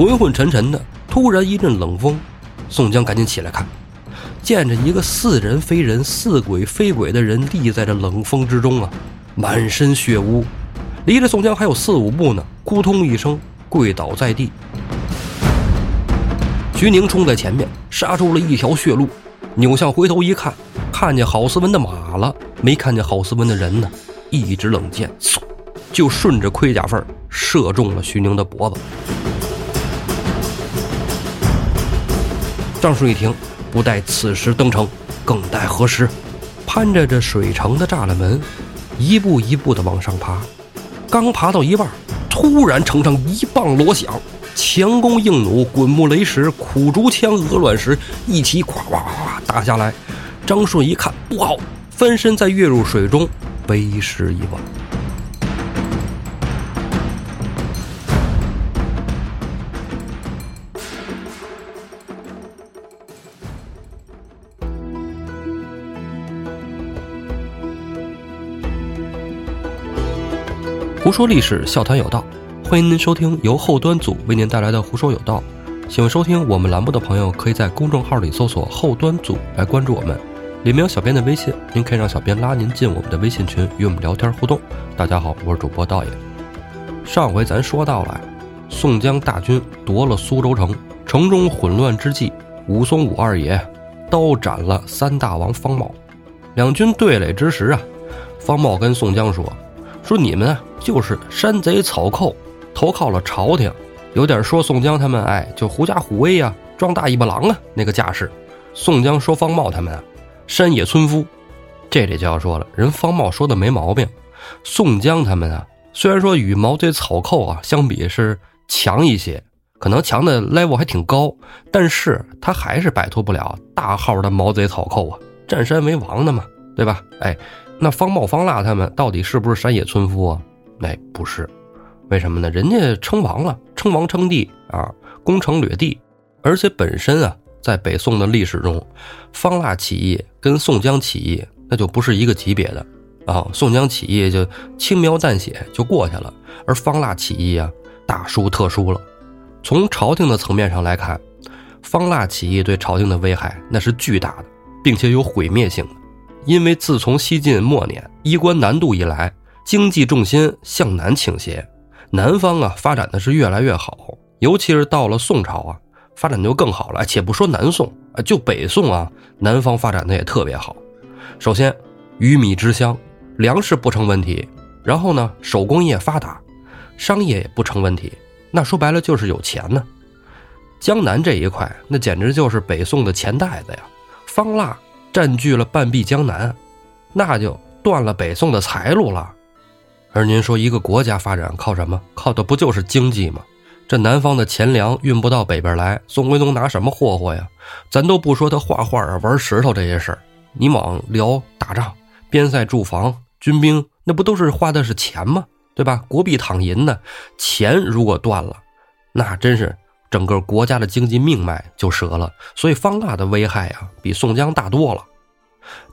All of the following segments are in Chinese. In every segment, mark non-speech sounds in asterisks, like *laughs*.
昏昏沉沉的，突然一阵冷风，宋江赶紧起来看，见着一个似人非人、似鬼非鬼的人立在这冷风之中啊，满身血污，离着宋江还有四五步呢，扑通一声跪倒在地。徐宁冲在前面，杀出了一条血路，扭向回头一看，看见郝思文的马了，没看见郝思文的人呢。一支冷箭，嗖，就顺着盔甲缝射中了徐宁的脖子。张顺一听，不待此时登城，更待何时？攀着这水城的栅栏门，一步一步的往上爬。刚爬到一半，突然城上一棒锣响，强弓硬弩、滚木雷石、苦竹枪、鹅卵石一起咵咵咵打下来。张顺一看不好，翻身再跃入水中。为时已晚。胡说历史，笑谈有道，欢迎您收听由后端组为您带来的《胡说有道》。喜欢收听我们栏目的朋友，可以在公众号里搜索“后端组”来关注我们。里面有小编的微信，您可以让小编拉您进我们的微信群，与我们聊天互动。大家好，我是主播道爷。上回咱说到了，宋江大军夺了苏州城，城中混乱之际，武松武二爷刀斩了三大王方茂。两军对垒之时啊，方茂跟宋江说：“说你们啊，就是山贼草寇，投靠了朝廷，有点说宋江他们哎，就狐假虎威呀，装大尾巴狼啊那个架势。”宋江说方茂他们啊。山野村夫，这里就要说了，人方茂说的没毛病。宋江他们啊，虽然说与毛贼草寇啊相比是强一些，可能强的 level 还挺高，但是他还是摆脱不了大号的毛贼草寇啊，占山为王的嘛，对吧？哎，那方茂、方腊他们到底是不是山野村夫啊？哎，不是，为什么呢？人家称王了，称王称帝啊，攻城掠地，而且本身啊。在北宋的历史中，方腊起义跟宋江起义那就不是一个级别的啊。宋江起义就轻描淡写就过去了，而方腊起义啊，大书特书了。从朝廷的层面上来看，方腊起义对朝廷的危害那是巨大的，并且有毁灭性的。因为自从西晋末年衣冠南渡以来，经济重心向南倾斜，南方啊发展的是越来越好，尤其是到了宋朝啊。发展就更好了，且不说南宋啊，就北宋啊，南方发展的也特别好。首先，鱼米之乡，粮食不成问题。然后呢，手工业发达，商业也不成问题。那说白了就是有钱呢。江南这一块，那简直就是北宋的钱袋子呀。方腊占据了半壁江南，那就断了北宋的财路了。而您说一个国家发展靠什么？靠的不就是经济吗？这南方的钱粮运不到北边来，宋徽宗拿什么霍霍呀？咱都不说他画画啊、玩石头这些事儿，你往辽打仗、边塞驻防、军兵，那不都是花的是钱吗？对吧？国币躺银的钱如果断了，那真是整个国家的经济命脉就折了。所以方腊的危害啊，比宋江大多了。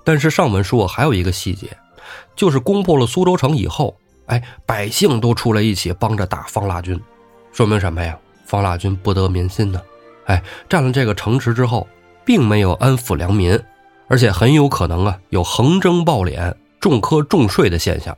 但是上文说还有一个细节，就是攻破了苏州城以后，哎，百姓都出来一起帮着打方腊军。说明什么呀？方腊军不得民心呢。哎，占了这个城池之后，并没有安抚良民，而且很有可能啊有横征暴敛、重苛重税的现象。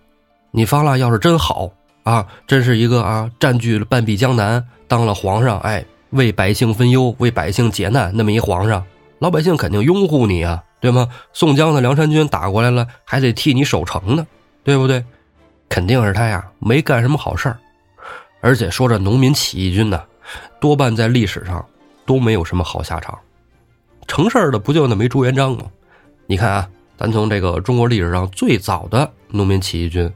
你方腊要是真好啊，真是一个啊占据了半壁江南，当了皇上，哎，为百姓分忧、为百姓解难，那么一皇上，老百姓肯定拥护你啊，对吗？宋江的梁山军打过来了，还得替你守城呢，对不对？肯定是他呀，没干什么好事儿。而且说这农民起义军呢，多半在历史上都没有什么好下场，成事儿的不就那枚朱元璋吗？你看啊，咱从这个中国历史上最早的农民起义军，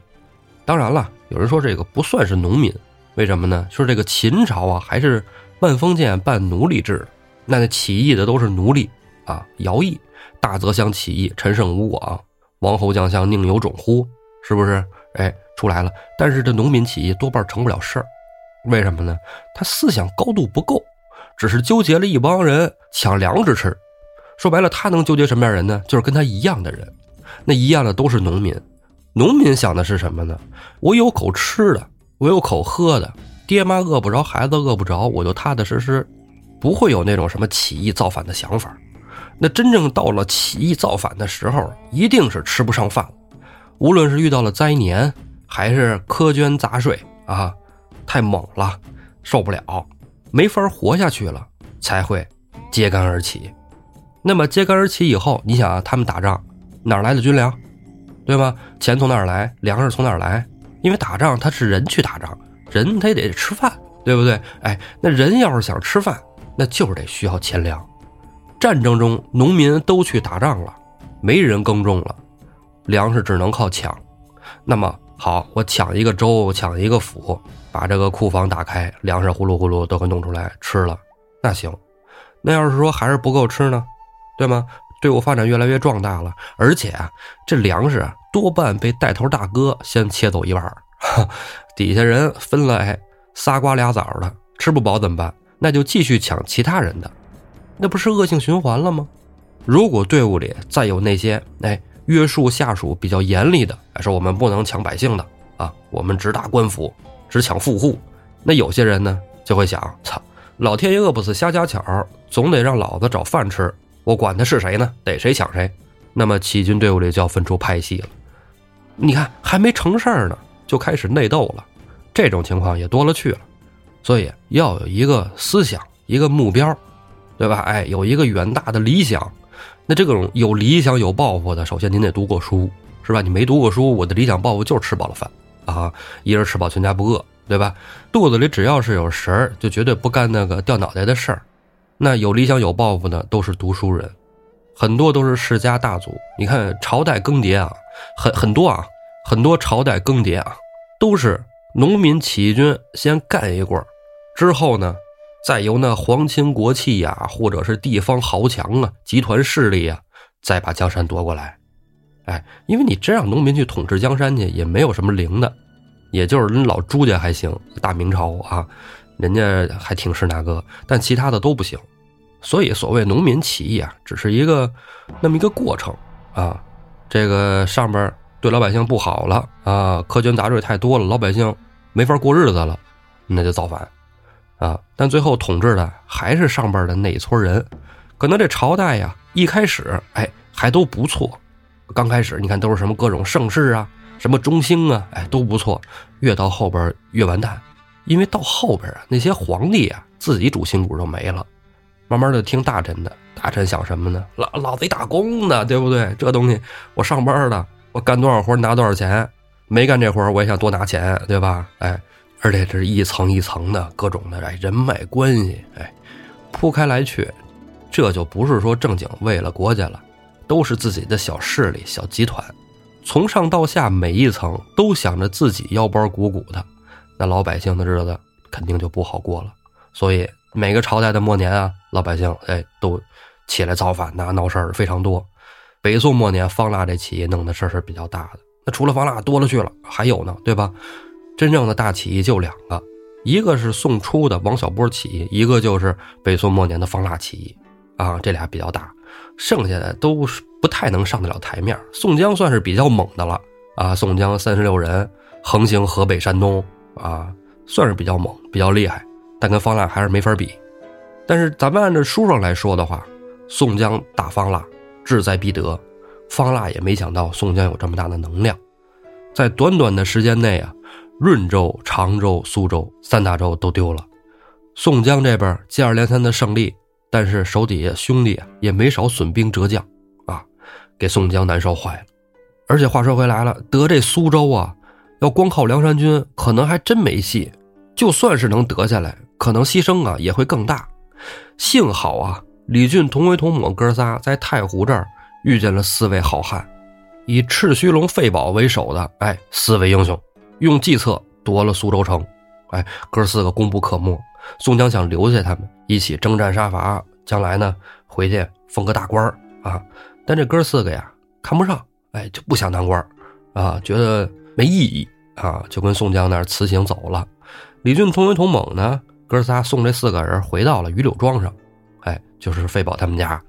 当然了，有人说这个不算是农民，为什么呢？说这个秦朝啊，还是半封建半奴隶制，那那起义的都是奴隶啊，徭役。大泽乡起义，陈胜吴广，王侯将相宁有种乎？是不是？哎，出来了。但是这农民起义多半成不了事儿。为什么呢？他思想高度不够，只是纠结了一帮人抢粮食吃。说白了，他能纠结什么样人呢？就是跟他一样的人。那一样的都是农民。农民想的是什么呢？我有口吃的，我有口喝的，爹妈饿不着，孩子饿不着，我就踏踏实实，不会有那种什么起义造反的想法。那真正到了起义造反的时候，一定是吃不上饭了。无论是遇到了灾年，还是苛捐杂税啊，太猛了，受不了，没法活下去了，才会揭竿而起。那么揭竿而起以后，你想啊，他们打仗哪来的军粮，对吧？钱从哪儿来？粮食从哪儿来？因为打仗他是人去打仗。人他也得吃饭，对不对？哎，那人要是想吃饭，那就是得需要钱粮。战争中，农民都去打仗了，没人耕种了，粮食只能靠抢。那么好，我抢一个州，抢一个府，把这个库房打开，粮食呼噜呼噜都给弄出来吃了，那行。那要是说还是不够吃呢，对吗？队伍发展越来越壮大了，而且啊这粮食多半被带头大哥先切走一半儿。*laughs* 底下人分了，哎，仨瓜俩枣的，吃不饱怎么办？那就继续抢其他人的，那不是恶性循环了吗？如果队伍里再有那些哎约束下属比较严厉的，说我们不能抢百姓的啊，我们只打官府，只抢富户，那有些人呢就会想：操，老天爷饿不死瞎家巧，总得让老子找饭吃，我管他是谁呢？逮谁抢谁。那么起义军队伍里就要分出派系了。你看，还没成事儿呢。就开始内斗了，这种情况也多了去了，所以要有一个思想，一个目标，对吧？哎，有一个远大的理想。那这种有理想、有抱负的，首先您得读过书，是吧？你没读过书，我的理想抱负就是吃饱了饭啊，一人吃饱全家不饿，对吧？肚子里只要是有食儿，就绝对不干那个掉脑袋的事儿。那有理想、有抱负的都是读书人，很多都是世家大族。你看朝代更迭啊，很很多啊。很多朝代更迭啊，都是农民起义军先干一棍儿，之后呢，再由那皇亲国戚呀，或者是地方豪强啊、集团势力呀，再把江山夺过来。哎，因为你真让农民去统治江山去，也没有什么灵的，也就是人老朱家还行，大明朝啊，人家还挺是那个，但其他的都不行。所以所谓农民起义啊，只是一个那么一个过程啊，这个上边。对老百姓不好了啊，苛捐杂税太多了，老百姓没法过日子了，那就造反啊！但最后统治的还是上边的那一撮人，可能这朝代呀，一开始哎还都不错，刚开始你看都是什么各种盛世啊，什么中兴啊，哎都不错，越到后边越完蛋，因为到后边啊那些皇帝啊自己主心骨都没了，慢慢的听大臣的，大臣想什么呢？老老贼打工的，对不对？这东西我上班的。我干多少活拿多少钱，没干这活我也想多拿钱，对吧？哎，而且这是一层一层的各种的哎人脉关系，哎，铺开来去，这就不是说正经为了国家了，都是自己的小势力、小集团，从上到下每一层都想着自己腰包鼓鼓的，那老百姓的日子肯定就不好过了。所以每个朝代的末年啊，老百姓哎都起来造反呐，闹事儿非常多。北宋末年，方腊这起义弄的事儿是比较大的。那除了方腊多了去了，还有呢，对吧？真正的大起义就两个，一个是宋初的王小波起义，一个就是北宋末年的方腊起义。啊，这俩比较大，剩下的都是不太能上得了台面。宋江算是比较猛的了啊，宋江三十六人横行河北、山东啊，算是比较猛、比较厉害，但跟方腊还是没法比。但是咱们按照书上来说的话，宋江打方腊。志在必得，方腊也没想到宋江有这么大的能量，在短短的时间内啊，润州、常州、苏州三大州都丢了。宋江这边接二连三的胜利，但是手底下兄弟也没少损兵折将啊，给宋江难受坏了。而且话说回来了，得这苏州啊，要光靠梁山军可能还真没戏，就算是能得下来，可能牺牲啊也会更大。幸好啊。李俊同为同母哥仨在太湖这儿遇见了四位好汉，以赤须龙费宝为首的哎四位英雄，用计策夺了苏州城，哎哥四个功不可没。宋江想留下他们一起征战杀伐，将来呢回去封个大官啊。但这哥四个呀看不上，哎就不想当官啊，觉得没意义啊，就跟宋江那儿辞行走了。李俊同为同猛呢，哥仨送这四个人回到了榆柳庄上。哎，就是费宝他们家，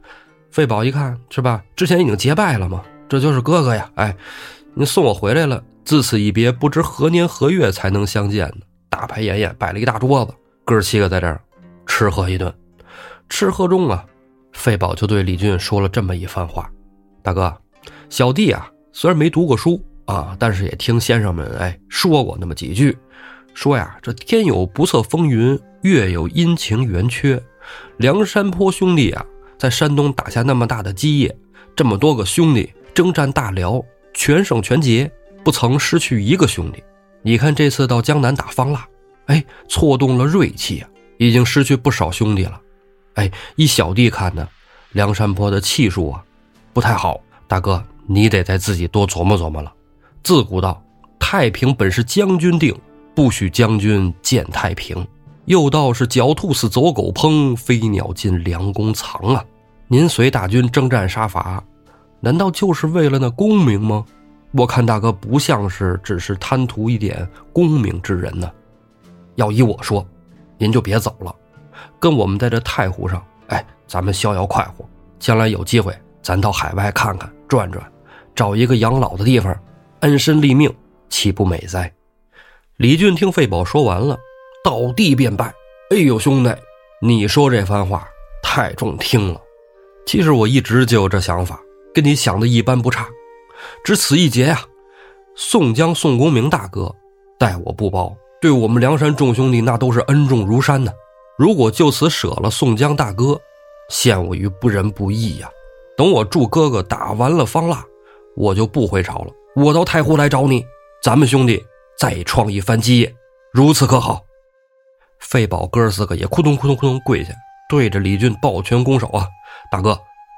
费宝一看是吧？之前已经结拜了嘛，这就是哥哥呀！哎，你送我回来了，自此一别，不知何年何月才能相见呢？大排筵宴，摆了一大桌子，哥七个在这儿吃喝一顿。吃喝中啊，费宝就对李俊说了这么一番话：“大哥，小弟啊，虽然没读过书啊，但是也听先生们哎说过那么几句，说呀，这天有不测风云，月有阴晴圆缺。梁山坡兄弟啊，在山东打下那么大的基业，这么多个兄弟征战大辽，全胜全捷，不曾失去一个兄弟。你看这次到江南打方腊，哎，错动了锐气啊，已经失去不少兄弟了。”哎，依小弟看呢，梁山泊的气数啊，不太好。大哥，你得再自己多琢磨琢磨了。自古道，太平本是将军定，不许将军见太平。又道是狡兔死，走狗烹，飞鸟尽，良弓藏啊。您随大军征战杀伐，难道就是为了那功名吗？我看大哥不像是只是贪图一点功名之人呢。要依我说，您就别走了。跟我们在这太湖上，哎，咱们逍遥快活。将来有机会，咱到海外看看转转，找一个养老的地方，安身立命，岂不美哉？李俊听费宝说完了，倒地便拜：“哎呦，兄弟，你说这番话太中听了。其实我一直就有这想法，跟你想的一般不差。只此一劫呀，宋江、宋公明大哥待我不薄，对我们梁山众兄弟那都是恩重如山呢。”如果就此舍了宋江大哥，陷我于不仁不义呀！等我祝哥哥打完了方腊，我就不回朝了，我到太湖来找你，咱们兄弟再创一番基业，如此可好？费宝哥四个也扑通扑通扑通跪下，对着李俊抱拳拱手啊！大哥，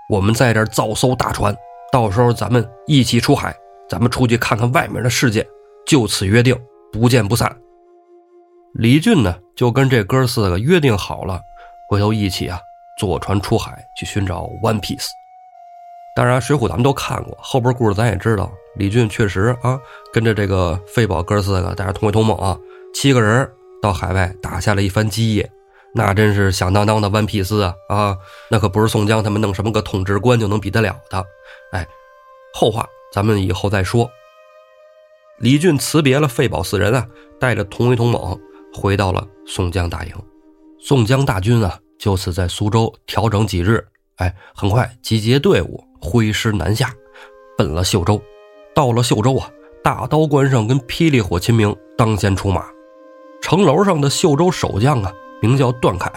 我们在这造艘大船，到时候咱们一起出海，咱们出去看看外面的世界，就此约定，不见不散。李俊呢，就跟这哥四个约定好了，回头一起啊坐船出海去寻找 One Piece。当然，《水浒》咱们都看过，后边故事咱也知道。李俊确实啊，跟着这个费宝哥四个带着同归同梦啊，七个人到海外打下了一番基业，那真是响当当的 One Piece 啊啊！那可不是宋江他们弄什么个统治官就能比得了的。哎，后话咱们以后再说。李俊辞别了费宝四人啊，带着同威同猛。回到了宋江大营，宋江大军啊，就此在苏州调整几日，哎，很快集结队伍，挥师南下，奔了秀州。到了秀州啊，大刀关胜跟霹雳火秦明当先出马。城楼上的秀州守将啊，名叫段凯。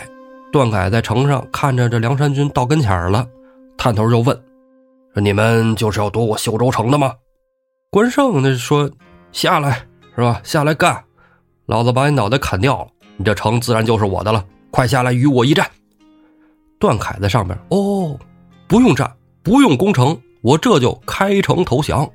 段凯在城上看着这梁山军到跟前了，探头就问：“说你们就是要夺我秀州城的吗？”关胜那说：“下来是吧？下来干。”老子把你脑袋砍掉了，你这城自然就是我的了。快下来与我一战！段凯在上面哦，不用战，不用攻城，我这就开城投降。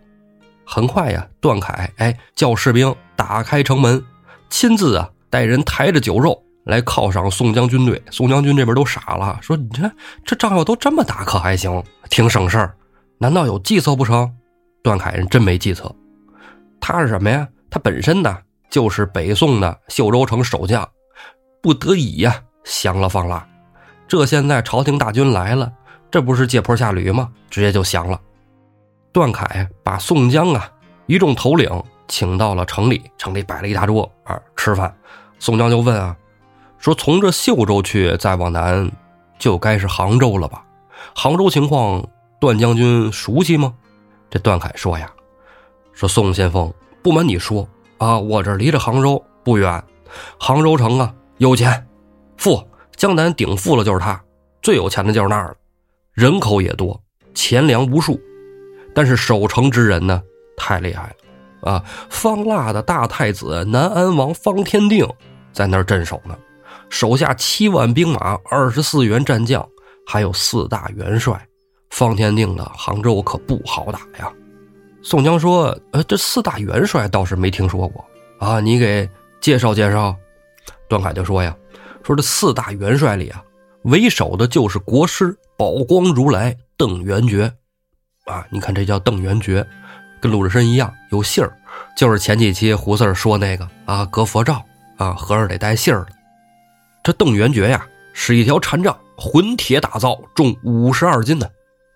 很快呀，段凯哎叫士兵打开城门，亲自啊带人抬着酒肉来犒赏宋江军队。宋江军这边都傻了，说你这这仗要都这么打，可还行？挺省事儿，难道有计策不成？段凯人真没计策，他是什么呀？他本身呢？就是北宋的秀州城守将，不得已呀降了方腊。这现在朝廷大军来了，这不是借坡下驴吗？直接就降了。段凯把宋江啊一众头领请到了城里，城里摆了一大桌啊吃饭。宋江就问啊，说从这秀州去再往南，就该是杭州了吧？杭州情况，段将军熟悉吗？这段凯说呀，说宋先锋，不瞒你说。啊，我这离着杭州不远，杭州城啊有钱，富，江南顶富了就是他，最有钱的就是那儿了，人口也多，钱粮无数，但是守城之人呢太厉害了，啊，方腊的大太子南安王方天定在那儿镇守呢，手下七万兵马，二十四员战将，还有四大元帅，方天定的杭州可不好打呀。宋江说：“呃，这四大元帅倒是没听说过啊，你给介绍介绍。”段凯就说：“呀，说这四大元帅里啊，为首的就是国师宝光如来邓元觉，啊，你看这叫邓元觉，跟鲁智深一样有姓儿，就是前几期胡四说那个啊，隔佛照啊，和尚得带姓儿的。这邓元觉呀，是一条禅杖，混铁打造，重五十二斤呢。”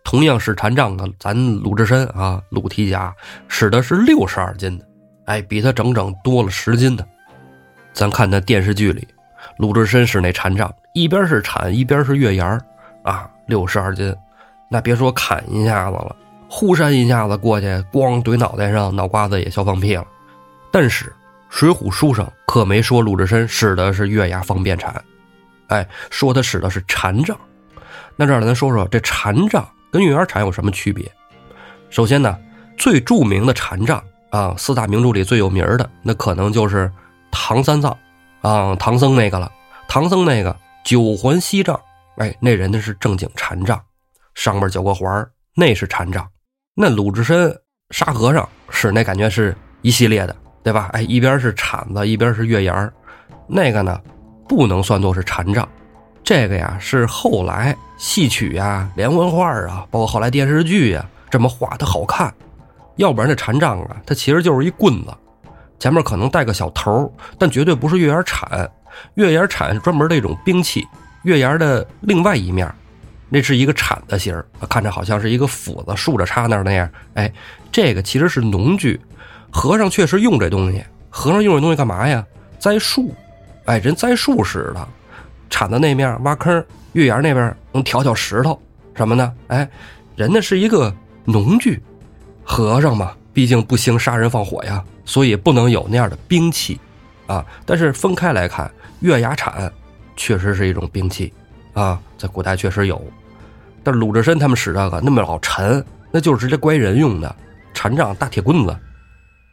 同样是禅杖的，咱鲁智深啊，鲁提辖使的是六十二斤的，哎，比他整整多了十斤的。咱看那电视剧里，鲁智深使那禅杖，一边是铲，一边是月牙，啊，六十二斤，那别说砍一下子了，忽扇一下子过去，咣怼脑袋上，脑瓜子也笑放屁了。但是《水浒》书上可没说鲁智深使的是月牙方便铲，哎，说他使的是禅杖。那这儿咱说说这禅杖跟月牙铲有什么区别？首先呢，最著名的禅杖啊，四大名著里最有名的，那可能就是唐三藏啊，唐僧那个了。唐僧那个九环锡杖，哎，那人家是正经禅杖，上面九个环那是禅杖。那鲁智深沙和尚使那感觉是一系列的。对吧？哎，一边是铲子，一边是月牙那个呢，不能算作是禅杖，这个呀是后来戏曲呀、连环画啊，包括后来电视剧呀这么画的好看。要不然这禅杖啊，它其实就是一棍子，前面可能带个小头，但绝对不是月牙铲。月牙铲是专门的一种兵器，月牙的另外一面，那是一个铲子形看着好像是一个斧子竖着插那儿那样。哎，这个其实是农具。和尚确实用这东西，和尚用这东西干嘛呀？栽树，哎，人栽树使的。铲子那面挖坑，月牙那边能挑挑石头，什么呢？哎，人家是一个农具。和尚嘛，毕竟不兴杀人放火呀，所以不能有那样的兵器，啊。但是分开来看，月牙铲确实是一种兵器，啊，在古代确实有。但鲁智深他们使这个那么老沉，那就是直接乖人用的禅杖大铁棍子。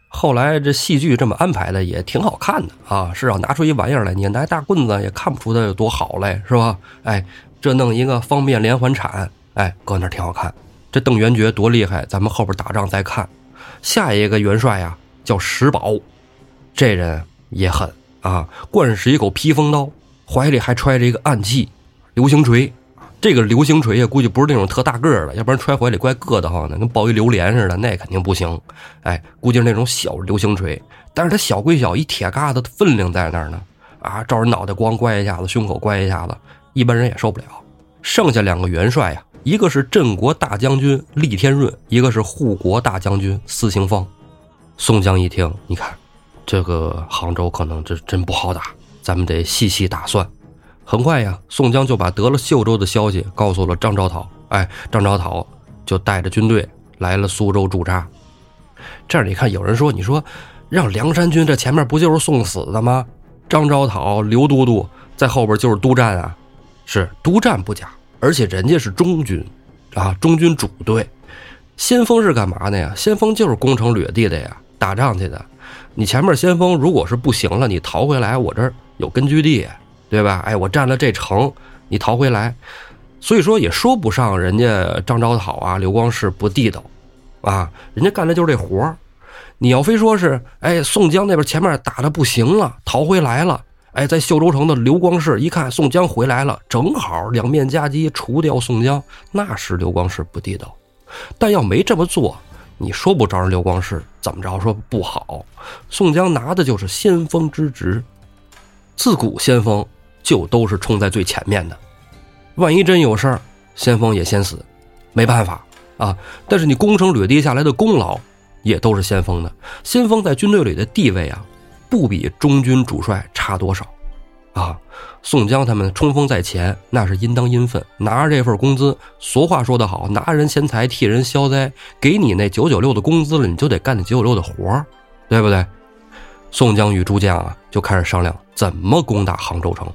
后来这戏剧这么安排的也挺好看的啊，是要拿出一玩意儿来，你拿大棍子也看不出它有多好嘞，是吧？哎，这弄一个方便连环铲，哎，搁那挺好看。这邓元觉多厉害，咱们后边打仗再看。下一个元帅呀，叫石宝，这人也狠啊，惯使一口披风刀，怀里还揣着一个暗器流星锤。这个流星锤呀，估计不是那种特大个的，要不然揣怀里怪硌得慌的，跟抱一榴莲似的，那肯定不行。哎，估计是那种小流星锤，但是它小归小，一铁疙瘩分量在那儿呢。啊，照人脑袋咣乖一下子，胸口乖一下子，一般人也受不了。剩下两个元帅呀，一个是镇国大将军厉天润，一个是护国大将军司行方。宋江一听，你看，这个杭州可能这真不好打，咱们得细细打算。很快呀，宋江就把得了秀州的消息告诉了张昭讨。哎，张昭讨就带着军队来了苏州驻扎。这儿你看，有人说，你说让梁山军这前面不就是送死的吗？张昭讨、刘都督在后边就是督战啊，是督战不假，而且人家是中军，啊，中军主队。先锋是干嘛的呀？先锋就是攻城掠地的呀，打仗去的。你前面先锋如果是不行了，你逃回来，我这儿有根据地。对吧？哎，我占了这城，你逃回来，所以说也说不上人家张昭讨啊、刘光世不地道，啊，人家干的就是这活儿。你要非说是，哎，宋江那边前面打的不行了，逃回来了，哎，在秀州城的刘光世一看宋江回来了，正好两面夹击，除掉宋江，那是刘光世不地道。但要没这么做，你说不招人刘光世怎么着说不好。宋江拿的就是先锋之职，自古先锋。就都是冲在最前面的，万一真有事儿，先锋也先死，没办法啊。但是你攻城掠地下来的功劳，也都是先锋的。先锋在军队里的地位啊，不比中军主帅差多少啊。宋江他们冲锋在前，那是应当应分，拿着这份工资。俗话说得好，拿人钱财替人消灾，给你那九九六的工资了，你就得干那九九六的活儿，对不对？宋江与诸将啊，就开始商量怎么攻打杭州城。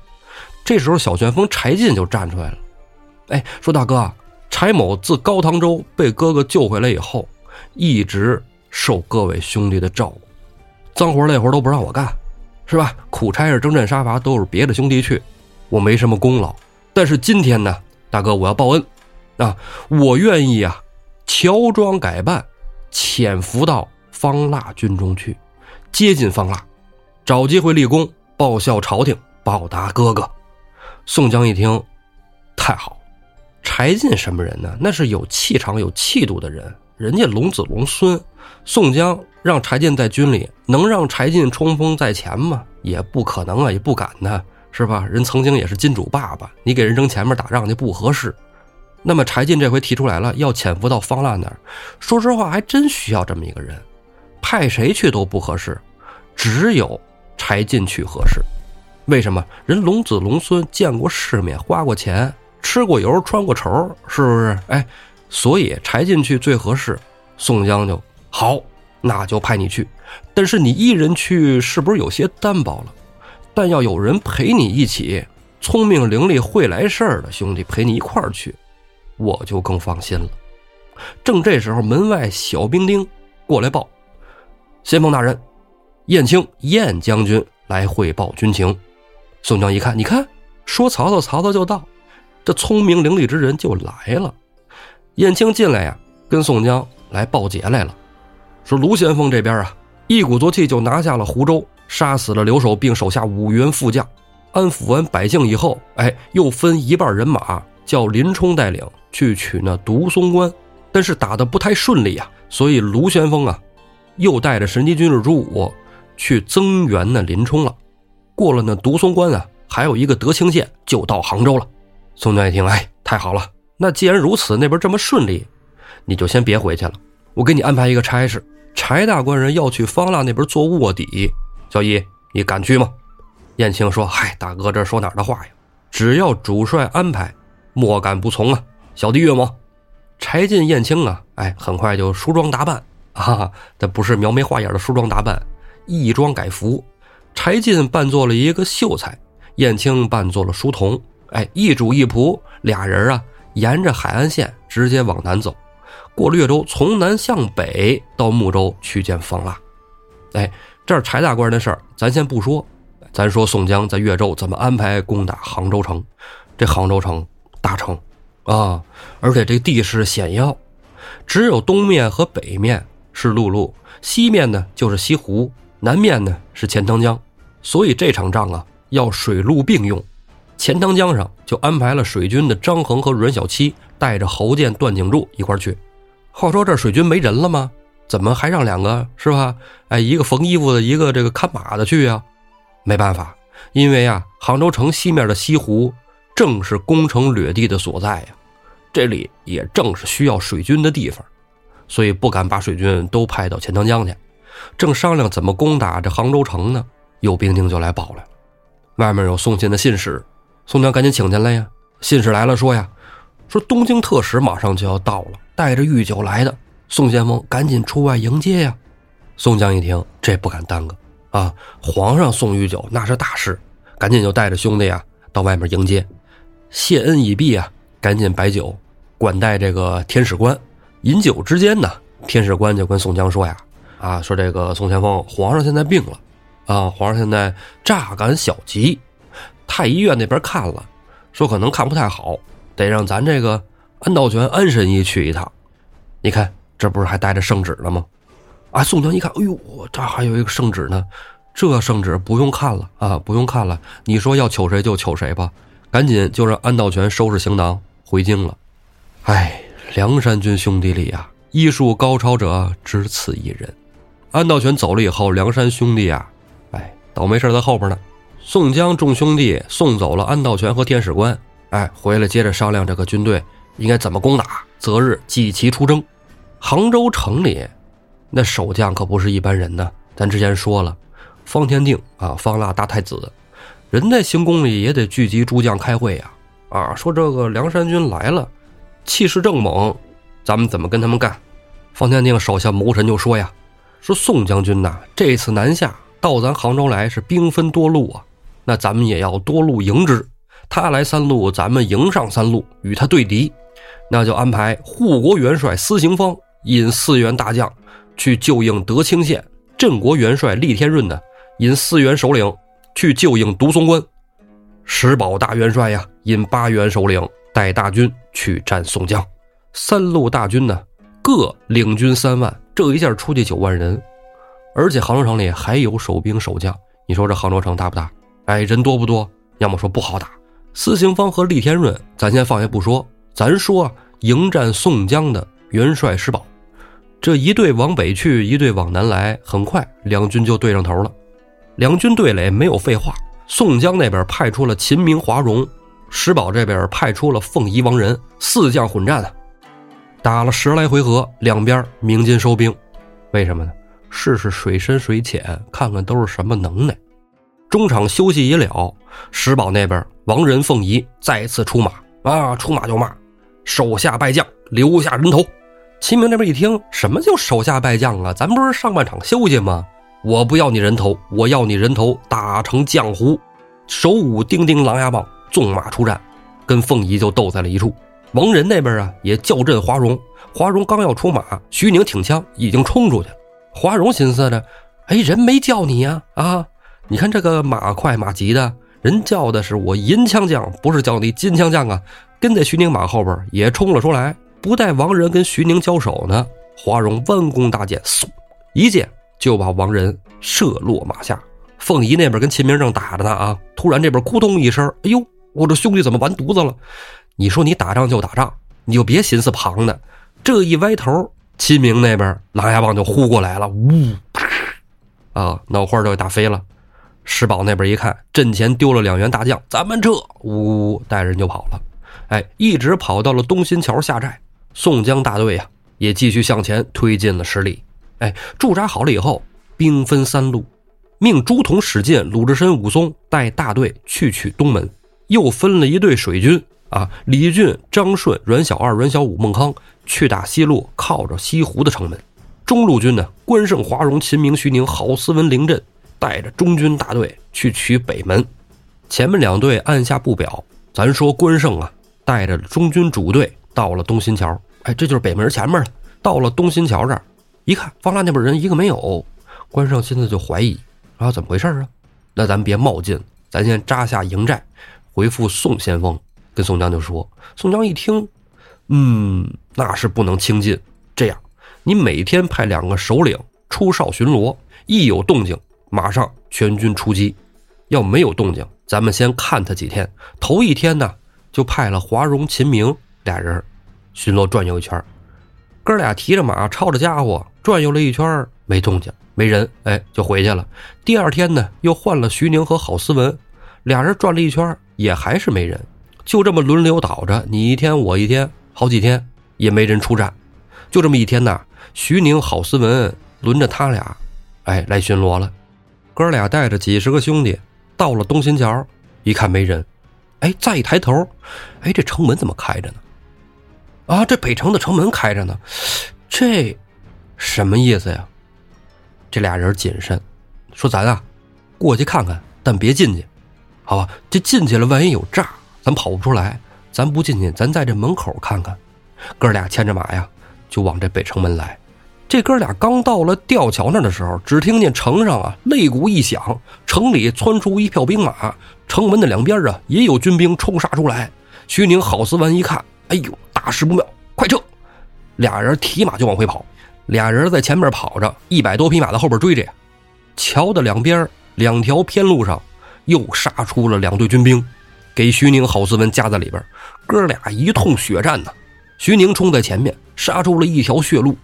这时候，小旋风柴进就站出来了，哎，说大哥，柴某自高唐州被哥哥救回来以后，一直受各位兄弟的照顾，脏活累活都不让我干，是吧？苦差事、征战杀伐都是别的兄弟去，我没什么功劳。但是今天呢，大哥，我要报恩，啊，我愿意啊，乔装改扮，潜伏到方腊军中去，接近方腊，找机会立功，报效朝廷，报答哥哥。宋江一听，太好，柴进什么人呢？那是有气场、有气度的人，人家龙子龙孙。宋江让柴进在军里，能让柴进冲锋在前吗？也不可能啊，也不敢呢，是吧？人曾经也是金主爸爸，你给人扔前面打仗就不合适。那么柴进这回提出来了，要潜伏到方腊那儿。说实话，还真需要这么一个人，派谁去都不合适，只有柴进去合适。为什么？人龙子龙孙见过世面，花过钱，吃过油，穿过绸，是不是？哎，所以柴进去最合适。宋江就好，那就派你去。但是你一人去，是不是有些单薄了？但要有人陪你一起，聪明伶俐、会来事儿的兄弟陪你一块儿去，我就更放心了。正这时候，门外小兵丁过来报：“先锋大人，燕青燕将军来汇报军情。”宋江一看，你看，说曹操，曹操就到，这聪明伶俐之人就来了。燕青进来呀，跟宋江来报捷来了，说卢先锋这边啊，一鼓作气就拿下了湖州，杀死了留守，并手下五员副将，安抚完百姓以后，哎，又分一半人马叫林冲带领去取那独松关，但是打的不太顺利啊，所以卢先锋啊，又带着神机军日朱武去增援那林冲了。过了那独松关啊，还有一个德清县，就到杭州了。宋江一听，哎，太好了！那既然如此，那边这么顺利，你就先别回去了。我给你安排一个差事，柴大官人要去方腊那边做卧底。小乙，你敢去吗？燕青说：“嗨，大哥，这说哪儿的话呀？只要主帅安排，莫敢不从啊！小弟岳某。”柴进、燕青啊，哎，很快就梳妆打扮 *laughs* 啊，这不是描眉画眼的梳妆打扮，一装改服。柴进扮作了一个秀才，燕青扮作了书童。哎，一主一仆，俩人啊，沿着海岸线直接往南走，过了越州，从南向北到睦州去见方腊。哎，这是柴大官的事儿，咱先不说，咱说宋江在越州怎么安排攻打杭州城。这杭州城大城啊，而且这地势险要，只有东面和北面是陆路，西面呢就是西湖。南面呢是钱塘江，所以这场仗啊要水陆并用。钱塘江上就安排了水军的张衡和阮小七带着侯健、段景柱一块儿去。话说这水军没人了吗？怎么还让两个是吧？哎，一个缝衣服的，一个这个看马的去啊？没办法，因为啊，杭州城西面的西湖正是攻城掠地的所在呀，这里也正是需要水军的地方，所以不敢把水军都派到钱塘江去。正商量怎么攻打这杭州城呢，有兵丁就来报来了，外面有送信的信使，宋江赶紧请进来呀。信使来了，说呀，说东京特使马上就要到了，带着御酒来的。宋先锋赶紧出外迎接呀。宋江一听，这不敢耽搁啊，皇上送御酒那是大事，赶紧就带着兄弟啊到外面迎接，谢恩已毕啊，赶紧摆酒管待这个天使官。饮酒之间呢，天使官就跟宋江说呀。啊，说这个宋先锋，皇上现在病了，啊，皇上现在乍感小疾，太医院那边看了，说可能看不太好，得让咱这个安道全安神医去一趟。你看，这不是还带着圣旨了吗？啊，宋江一看，哎呦，这还有一个圣旨呢，这圣旨不用看了啊，不用看了，你说要求谁就求谁吧，赶紧就让安道全收拾行囊回京了。哎，梁山军兄弟里啊，医术高超者只此一人。安道全走了以后，梁山兄弟啊，哎，倒霉事在后边呢。宋江众兄弟送走了安道全和天使官，哎，回来接着商量这个军队应该怎么攻打，择日祭旗出征。杭州城里那守将可不是一般人呢。咱之前说了，方天定啊，方腊大太子，人在行宫里也得聚集诸将开会呀。啊，说这个梁山军来了，气势正猛，咱们怎么跟他们干？方天定手下谋臣就说呀。说宋将军呐，这次南下到咱杭州来是兵分多路啊，那咱们也要多路迎之。他来三路，咱们迎上三路，与他对敌。那就安排护国元帅司行方引四员大将去救应德清县，镇国元帅厉天润呢引四员首领去救应独松关，石宝大元帅呀引八员首领带大军去战宋江。三路大军呢各领军三万。这一下出去九万人，而且杭州城里还有守兵守将。你说这杭州城大不大？哎，人多不多？要么说不好打。司行方和厉天润，咱先放下不说，咱说迎战宋江的元帅石宝，这一队往北去，一队往南来，很快两军就对上头了。两军对垒没有废话，宋江那边派出了秦明、华容，石宝这边派出了凤仪、王仁，四将混战啊。打了十来回合，两边鸣金收兵，为什么呢？试试水深水浅，看看都是什么能耐。中场休息已了，石宝那边王仁、凤仪再次出马啊，出马就骂，手下败将，留下人头。秦明这边一听，什么叫手下败将啊？咱不是上半场休息吗？我不要你人头，我要你人头打成浆糊。手舞叮叮狼牙棒，纵马出战，跟凤仪就斗在了一处。王仁那边啊，也叫阵华容。华容刚要出马，徐宁挺枪已经冲出去了。华容寻思着，哎，人没叫你呀，啊，你看这个马快马急的，人叫的是我银枪将，不是叫你金枪将啊。跟在徐宁马后边也冲了出来。不待王仁跟徐宁交手呢，华容弯弓搭箭，嗖，一箭就把王仁射落马下。凤仪那边跟秦明正打着呢啊，突然这边咕咚一声，哎呦，我这兄弟怎么完犊子了？你说你打仗就打仗，你就别寻思旁的。这一歪头，秦明那边狼牙棒就呼过来了，呜，啪，啊，脑花就给打飞了。石宝那边一看，阵前丢了两员大将，咱们撤，呜，带人就跑了。哎，一直跑到了东新桥下寨。宋江大队呀，也继续向前推进了十里。哎，驻扎好了以后，兵分三路，命朱仝、史进、鲁智深、武松带大队去取东门，又分了一队水军啊，李俊、张顺、阮小二、阮小五、孟康去打西路靠着西湖的城门。中路军呢，关胜、华容、秦明、徐宁、郝思文领阵，带着中军大队去取北门。前面两队按下不表，咱说关胜啊，带着中军主队。到了东新桥，哎，这就是北门前面了。到了东新桥这儿，一看方腊那边人一个没有，关胜现在就怀疑啊，怎么回事啊？那咱别冒进，咱先扎下营寨，回复宋先锋。跟宋江就说，宋江一听，嗯，那是不能轻进。这样，你每天派两个首领出哨巡逻，一有动静，马上全军出击。要没有动静，咱们先看他几天。头一天呢，就派了华容、秦明。俩人巡逻转悠一圈，哥俩提着马，抄着家伙转悠了一圈，没动静，没人，哎，就回去了。第二天呢，又换了徐宁和郝思文，俩人转了一圈，也还是没人，就这么轮流倒着，你一天我一天，好几天也没人出战。就这么一天呐，徐宁、郝思文轮着他俩，哎，来巡逻了。哥俩带着几十个兄弟到了东新桥，一看没人，哎，再一抬头，哎，这城门怎么开着呢？啊，这北城的城门开着呢，这什么意思呀？这俩人谨慎，说咱啊过去看看，但别进去，好吧？这进去了，万一有诈，咱跑不出来。咱不进去，咱在这门口看看。哥俩牵着马呀，就往这北城门来。这哥俩刚到了吊桥那的时候，只听见城上啊擂鼓一响，城里窜出一票兵马，城门的两边啊也有军兵冲杀出来。徐宁、郝思文一看。哎呦，大事不妙，快撤！俩人提马就往回跑，俩人在前面跑着，一百多匹马在后边追着呀。桥的两边两条偏路上又杀出了两队军兵，给徐宁、郝思文夹在里边。哥俩一通血战呢。徐宁冲在前面，杀出了一条血路。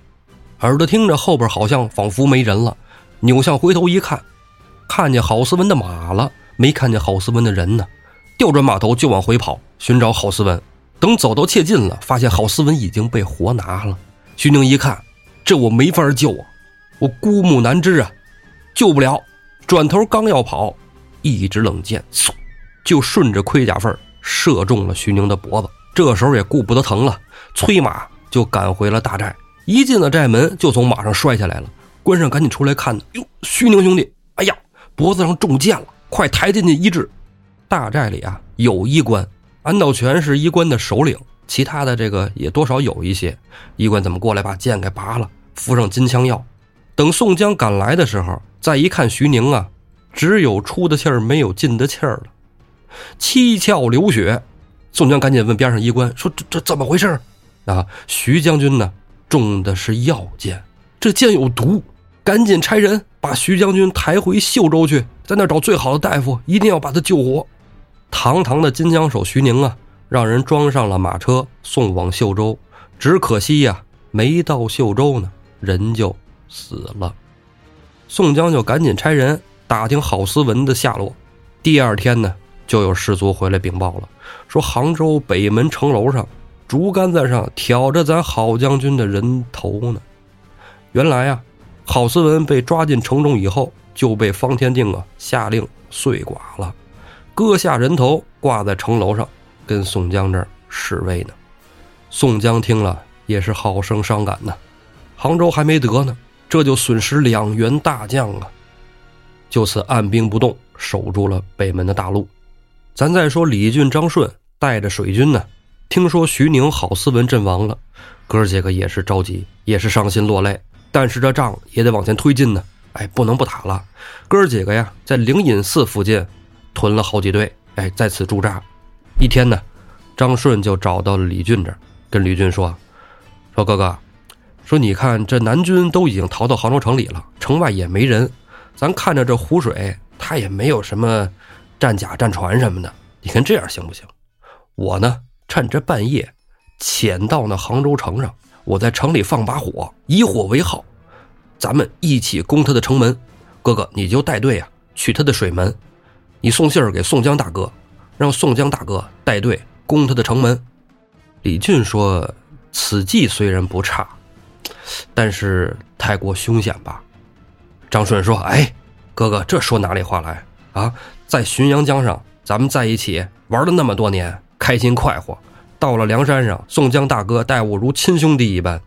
耳朵听着后边好像仿佛没人了，扭向回头一看，看见郝思文的马了，没看见郝思文的人呢。调转马头就往回跑，寻找郝思文。等走到切近了，发现郝思文已经被活拿了。徐宁一看，这我没法救啊，我孤木难支啊，救不了。转头刚要跑，一支冷箭，嗖，就顺着盔甲缝射中了徐宁的脖子。这时候也顾不得疼了，催马就赶回了大寨。一进了寨门，就从马上摔下来了。关胜赶紧出来看，哟，徐宁兄弟，哎呀，脖子上中箭了，快抬进去医治。大寨里啊，有医官。安道全是医官的首领，其他的这个也多少有一些医官怎么过来把剑给拔了，敷上金枪药。等宋江赶来的时候，再一看徐宁啊，只有出的气儿没有进的气儿了，七窍流血。宋江赶紧问边上医官说：“这这怎么回事？”啊，徐将军呢中的是药箭，这箭有毒，赶紧差人把徐将军抬回秀州去，在那找最好的大夫，一定要把他救活。堂堂的金枪手徐宁啊，让人装上了马车送往秀州，只可惜呀，没到秀州呢，人就死了。宋江就赶紧差人打听郝思文的下落。第二天呢，就有士卒回来禀报了，说杭州北门城楼上，竹竿子上挑着咱郝将军的人头呢。原来啊，郝思文被抓进城中以后，就被方天定啊下令碎剐了，割下人头挂在城楼上，跟宋江这儿示威呢。宋江听了也是好生伤感呐。杭州还没得呢，这就损失两员大将啊！就此按兵不动，守住了北门的大路。咱再说李俊、张顺带着水军呢，听说徐宁、郝思文阵亡了，哥几个也是着急，也是伤心落泪。但是这仗也得往前推进呢，哎，不能不打了。哥几个呀，在灵隐寺附近屯了好几队，哎，在此驻扎。一天呢，张顺就找到了李俊这儿，跟李俊说：“说哥哥。”说，你看这南军都已经逃到杭州城里了，城外也没人，咱看着这湖水，它也没有什么战甲、战船什么的。你看这样行不行？我呢，趁着半夜潜到那杭州城上，我在城里放把火，以火为号，咱们一起攻他的城门。哥哥，你就带队啊，去他的水门，你送信儿给宋江大哥，让宋江大哥带队攻他的城门。李俊说：“此计虽然不差。”但是太过凶险吧？张顺说：“哎，哥哥，这说哪里话来啊？在浔阳江上，咱们在一起玩了那么多年，开心快活。到了梁山上，宋江大哥待我如亲兄弟一般，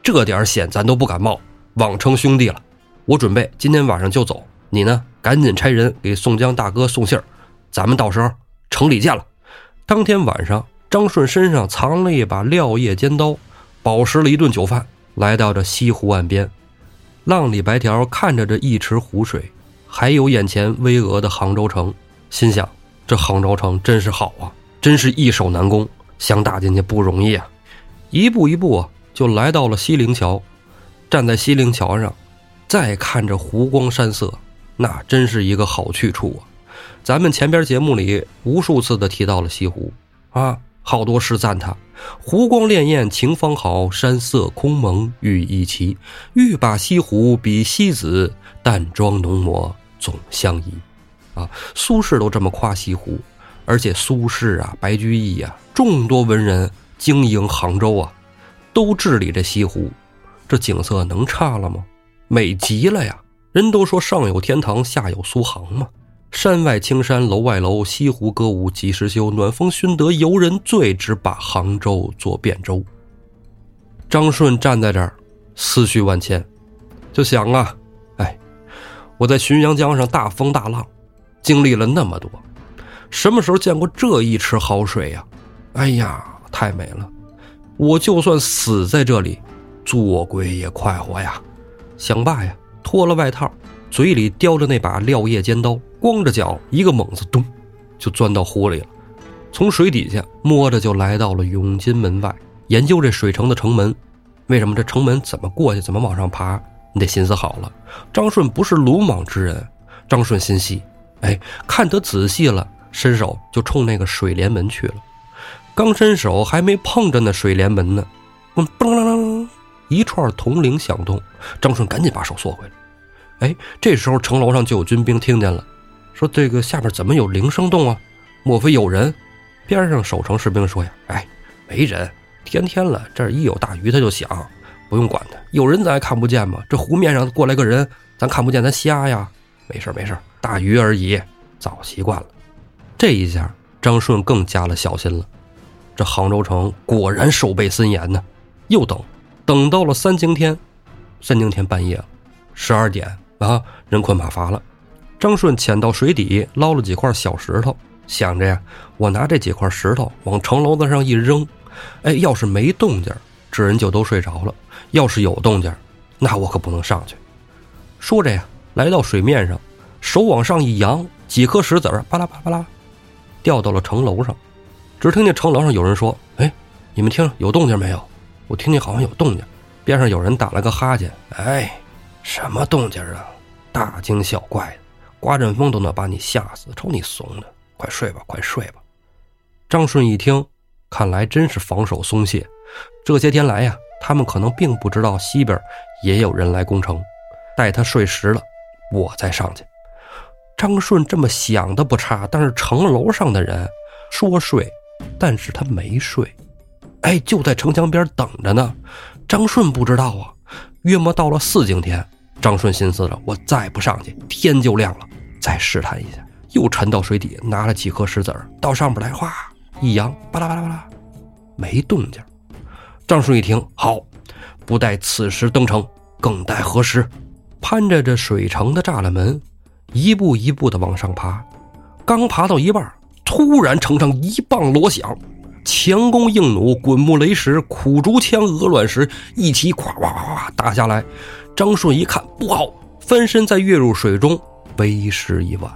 这点险咱都不敢冒，枉称兄弟了。我准备今天晚上就走，你呢，赶紧差人给宋江大哥送信儿，咱们到时候城里见了。”当天晚上，张顺身上藏了一把料叶尖刀，饱食了一顿酒饭。来到这西湖岸边，浪里白条看着这一池湖水，还有眼前巍峨的杭州城，心想：这杭州城真是好啊，真是易守难攻，想打进去不容易啊！一步一步啊，就来到了西泠桥，站在西泠桥上，再看着湖光山色，那真是一个好去处啊！咱们前边节目里无数次的提到了西湖，啊。好多诗赞它，湖光潋滟晴方好，山色空蒙玉衣齐。欲把西湖比西子，淡妆浓抹总相宜。啊，苏轼都这么夸西湖，而且苏轼啊、白居易呀，众多文人经营杭州啊，都治理这西湖，这景色能差了吗？美极了呀！人都说上有天堂，下有苏杭嘛。山外青山楼外楼，西湖歌舞几时休？暖风熏得游人醉，只把杭州作汴州。张顺站在这儿，思绪万千，就想啊，哎，我在浔阳江上大风大浪，经历了那么多，什么时候见过这一池好水呀？哎呀，太美了！我就算死在这里，做鬼也快活呀！想罢呀，脱了外套，嘴里叼着那把料叶尖刀。光着脚，一个猛子，咚，就钻到湖里了。从水底下摸着就来到了永金门外，研究这水城的城门。为什么这城门怎么过去，怎么往上爬？你得寻思好了。张顺不是鲁莽之人，张顺心细，哎，看得仔细了，伸手就冲那个水帘门去了。刚伸手还没碰着那水帘门呢，嘣啷啷啷，一串铜铃响动。张顺赶紧把手缩回来。哎，这时候城楼上就有军兵听见了。说这个下边怎么有铃声动啊？莫非有人？边上守城士兵说呀：“哎，没人，天天了，这一有大鱼他就响，不用管他。有人咱还看不见吗？这湖面上过来个人，咱看不见，咱瞎呀？没事没事，大鱼而已，早习惯了。”这一下，张顺更加了小心了。这杭州城果然守备森严呢。又等，等到了三更天，三更天半夜了，十二点啊，人困马乏了。张顺潜到水底，捞了几块小石头，想着呀，我拿这几块石头往城楼子上一扔，哎，要是没动静，这人就都睡着了；要是有动静，那我可不能上去。说着呀，来到水面上，手往上一扬，几颗石子儿巴拉巴拉巴拉，掉到了城楼上。只听见城楼上有人说：“哎，你们听有动静没有？我听见好像有动静。”边上有人打了个哈欠：“哎，什么动静啊？大惊小怪的。”刮阵风都能把你吓死，瞅你怂的！快睡吧，快睡吧。张顺一听，看来真是防守松懈。这些天来呀，他们可能并不知道西边也有人来攻城。待他睡实了，我再上去。张顺这么想的不差，但是城楼上的人说睡，但是他没睡。哎，就在城墙边等着呢。张顺不知道啊，约莫到了四更天，张顺心思着，我再不上去，天就亮了。再试探一下，又沉到水底，拿了几颗石子儿到上边来，哗一扬，巴拉巴拉巴拉，没动静。张顺一听，好，不待此时登城，更待何时？攀着这水城的栅栏门，一步一步的往上爬。刚爬到一半，突然城上一棒锣响，强弓硬弩、滚木雷石、苦竹枪、鹅卵石一起咵咵咵咵打下来。张顺一看不好，翻身再跃入水中，为时已晚。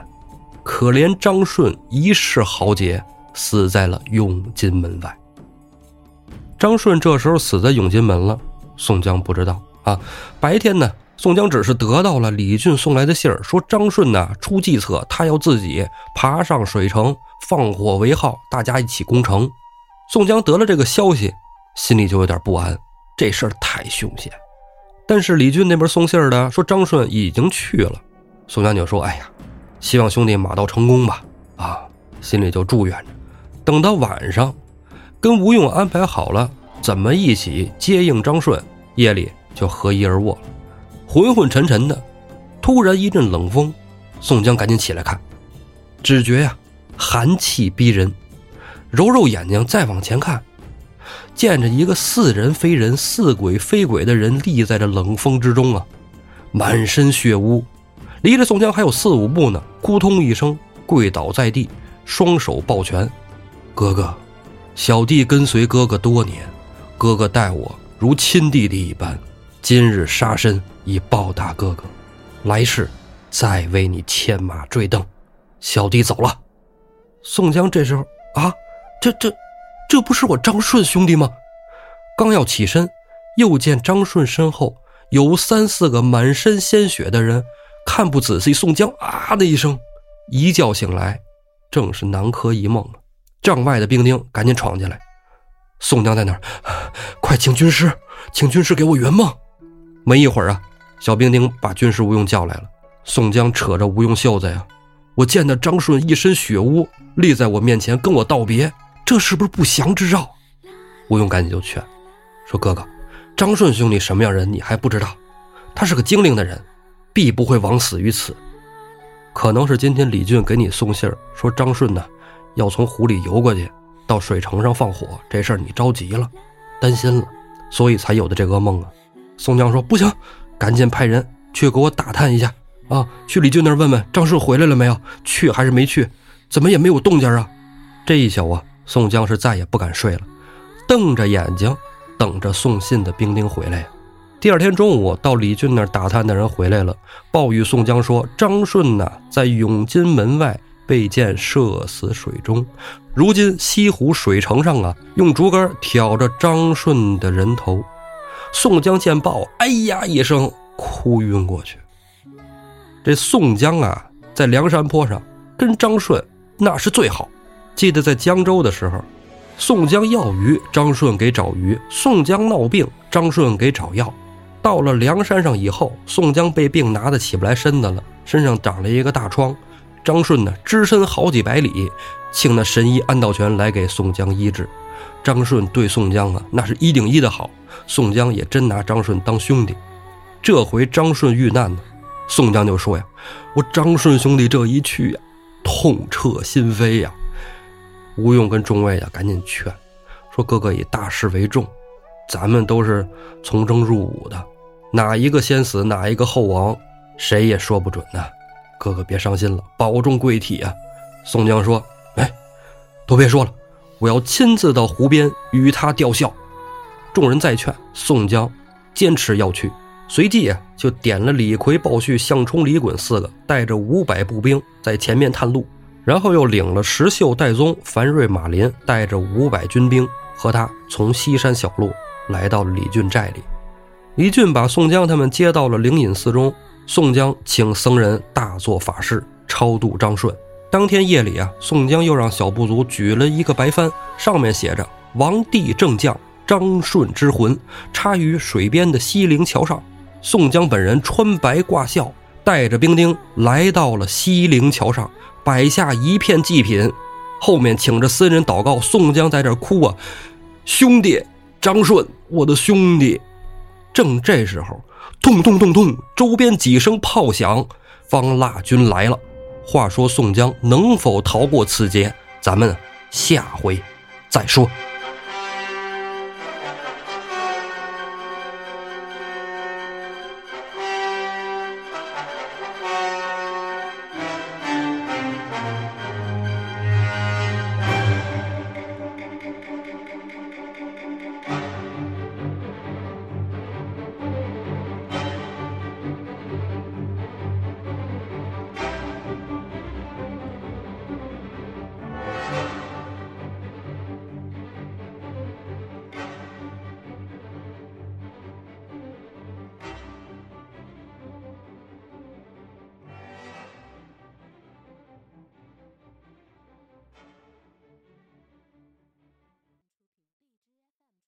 可怜张顺一世豪杰，死在了永金门外。张顺这时候死在永金门了，宋江不知道啊。白天呢？宋江只是得到了李俊送来的信儿，说张顺呐出计策，他要自己爬上水城，放火为号，大家一起攻城。宋江得了这个消息，心里就有点不安，这事儿太凶险。但是李俊那边送信儿的说张顺已经去了，宋江就说：“哎呀，希望兄弟马到成功吧。”啊，心里就祝愿着。等到晚上，跟吴用安排好了怎么一起接应张顺，夜里就合衣而卧了。昏昏沉沉的，突然一阵冷风，宋江赶紧起来看，只觉呀寒气逼人，揉揉眼睛再往前看，见着一个似人非人、似鬼非鬼的人立在这冷风之中啊，满身血污，离着宋江还有四五步呢，扑通一声跪倒在地，双手抱拳：“哥哥，小弟跟随哥哥多年，哥哥待我如亲弟弟一般。”今日杀身以报答哥哥，来世再为你牵马追灯。小弟走了。宋江这时候啊，这这这不是我张顺兄弟吗？刚要起身，又见张顺身后有三四个满身鲜血的人，看不仔细，宋江啊的一声，一觉醒来，正是南柯一梦帐外的兵丁赶紧闯进来，宋江在那儿，*sighs* 快请军师，请军师给我圆梦。没一会儿啊，小兵丁把军师吴用叫来了。宋江扯着吴用袖子呀：“我见到张顺一身血污，立在我面前跟我道别，这是不是不祥之兆？”吴用赶紧就劝说：“哥哥，张顺兄弟什么样人你还不知道？他是个精灵的人，必不会枉死于此。可能是今天李俊给你送信儿，说张顺呢要从湖里游过去，到水城上放火，这事儿你着急了，担心了，所以才有的这噩梦啊。”宋江说：“不行，赶紧派人去给我打探一下啊！去李俊那儿问问张顺回来了没有，去还是没去？怎么也没有动静啊！”这一宿啊，宋江是再也不敢睡了，瞪着眼睛等着送信的兵丁回来。第二天中午，到李俊那儿打探的人回来了，报与宋江说：“张顺呢，在永金门外被箭射死水中，如今西湖水城上啊，用竹竿挑着张顺的人头。”宋江见报，哎呀一声，哭晕过去。这宋江啊，在梁山坡上跟张顺那是最好。记得在江州的时候，宋江要鱼，张顺给找鱼；宋江闹病，张顺给找药。到了梁山上以后，宋江被病拿得起不来身子了，身上长了一个大疮。张顺呢，只身好几百里，请那神医安道全来给宋江医治。张顺对宋江啊，那是一顶一的好。宋江也真拿张顺当兄弟。这回张顺遇难呢，宋江就说呀：“我张顺兄弟这一去呀，痛彻心扉呀。”吴用跟众位呀，赶紧劝说：“哥哥以大事为重，咱们都是从征入伍的，哪一个先死，哪一个后亡，谁也说不准呢。哥哥别伤心了，保重贵体啊。”宋江说：“哎，都别说了。”我要亲自到湖边与他吊孝。众人再劝，宋江坚持要去，随即啊就点了李逵、鲍旭、项冲、李衮四个，带着五百步兵在前面探路，然后又领了石秀、戴宗、樊瑞、马林，带着五百军兵和他从西山小路来到了李俊寨里。李俊把宋江他们接到了灵隐寺中，宋江请僧人大做法事，超度张顺。当天夜里啊，宋江又让小部族举了一个白帆，上面写着“王帝正将张顺之魂”，插于水边的西泠桥上。宋江本人穿白挂孝，带着兵丁来到了西泠桥上，摆下一片祭品，后面请着僧人祷告。宋江在这哭啊：“兄弟，张顺，我的兄弟！”正这时候，咚咚咚咚，周边几声炮响，方腊军来了。话说宋江能否逃过此劫？咱们下回再说。